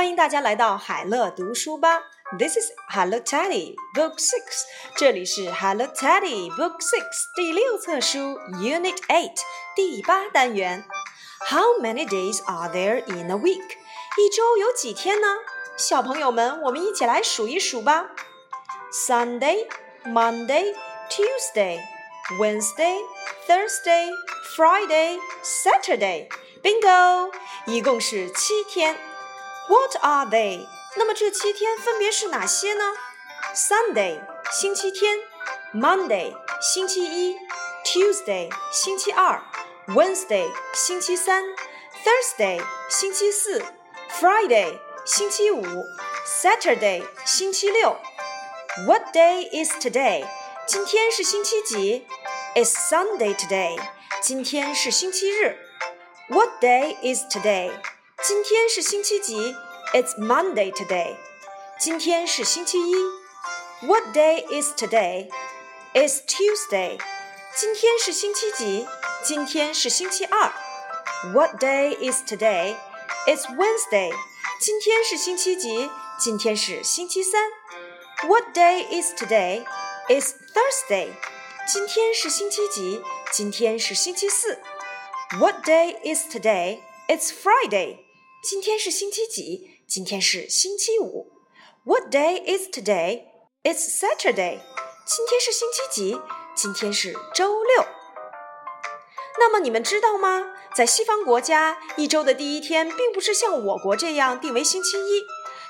欢迎大家来到海乐读书吧。This is Hello Teddy Book Six，这里是 Hello Teddy Book Six 第六册书 Unit Eight 第八单元。How many days are there in a week？一周有几天呢？小朋友们，我们一起来数一数吧。Sunday, Monday, Tuesday, Wednesday, Thursday, Friday, Saturday. Bingo！一共是七天。 What are they？那么这七天分别是哪些呢？Sunday，星期天；Monday，星期一；Tuesday，星期二；Wednesday，星期三；Thursday，星期四；Friday，星期五；Saturday，星期六。What day is today？今天是星期几？It's Sunday today。今天是星期日。What day is today？ 今天是星期几？It's Monday today。今天是星期一。What day is today? It's Tuesday。今天是星期几？今天是星期二。What day is today? It's Wednesday。今天是星期几？今天是星期三。What day is today? It's Thursday。今天是星期几？今天是星期四。What day is today? It's Friday。 今天是星期几？今天是星期五。What day is today? It's Saturday. 今天是星期几？今天是周六。那么你们知道吗？在西方国家，一周的第一天并不是像我国这样定为星期一。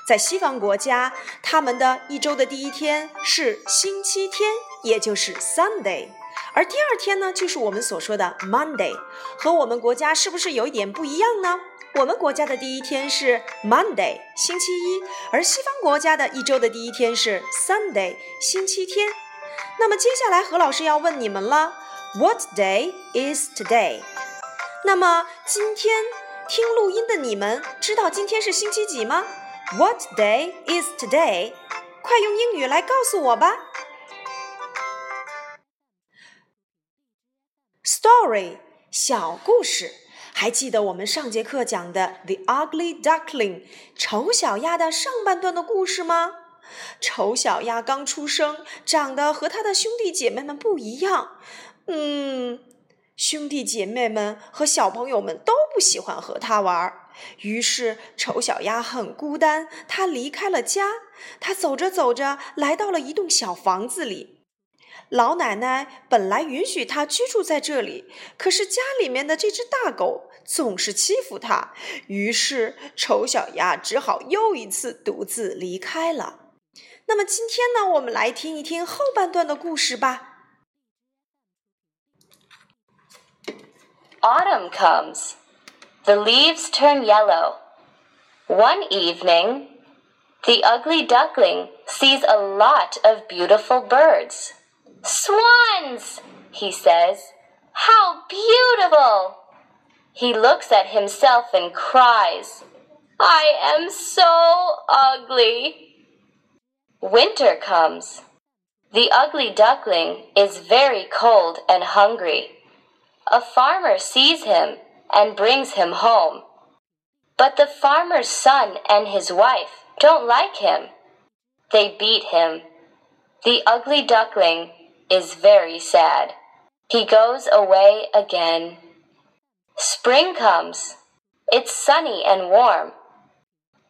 在西方国家，他们的一周的第一天是星期天，也就是 Sunday，而第二天呢，就是我们所说的 Monday。和我们国家是不是有一点不一样呢？我们国家的第一天是 Monday，星期一，而西方国家的一周的第一天是 Sunday，星期天。那么接下来何老师要问你们了，What day is today？那么今天听录音的你们知道今天是星期几吗？What day is today？快用英语来告诉我吧。Story，小故事。还记得我们上节课讲的《The Ugly Duckling》丑小鸭的上半段的故事吗？丑小鸭刚出生，长得和他的兄弟姐妹们不一样。嗯，兄弟姐妹们和小朋友们都不喜欢和他玩。于是，丑小鸭很孤单，他离开了家。他走着走着，来到了一栋小房子里。老奶奶本来允许他居住在这里，可是家里面的这只大狗总是欺负他，于是丑小鸭只好又一次独自离开了。那么今天呢，我们来听一听后半段的故事吧。Autumn comes. The leaves turn yellow. One evening, the ugly duckling sees a lot of beautiful birds. Swans, he says. How beautiful! He looks at himself and cries, I am so ugly. Winter comes. The ugly duckling is very cold and hungry. A farmer sees him and brings him home. But the farmer's son and his wife don't like him. They beat him. The ugly duckling is very sad. He goes away again. Spring comes. It's sunny and warm.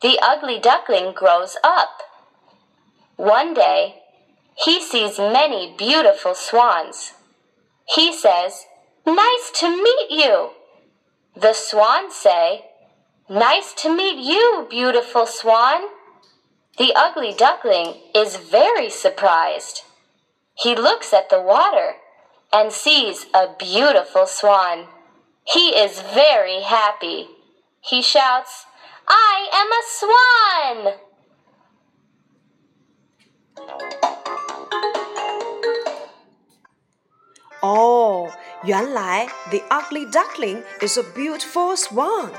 The ugly duckling grows up. One day, he sees many beautiful swans. He says, Nice to meet you. The swans say, Nice to meet you, beautiful swan. The ugly duckling is very surprised. He looks at the water and sees a beautiful swan. He is very happy. He shouts, I am a swan! Oh, 原来 the ugly duckling is a beautiful swan.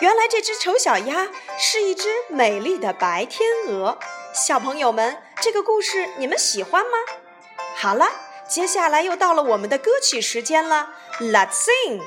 原来这只丑小鸭是一只美丽的白天鹅。小朋友们，这个故事你们喜欢吗？ 好了，接下来又到了我们的歌曲时间了，Let's sing。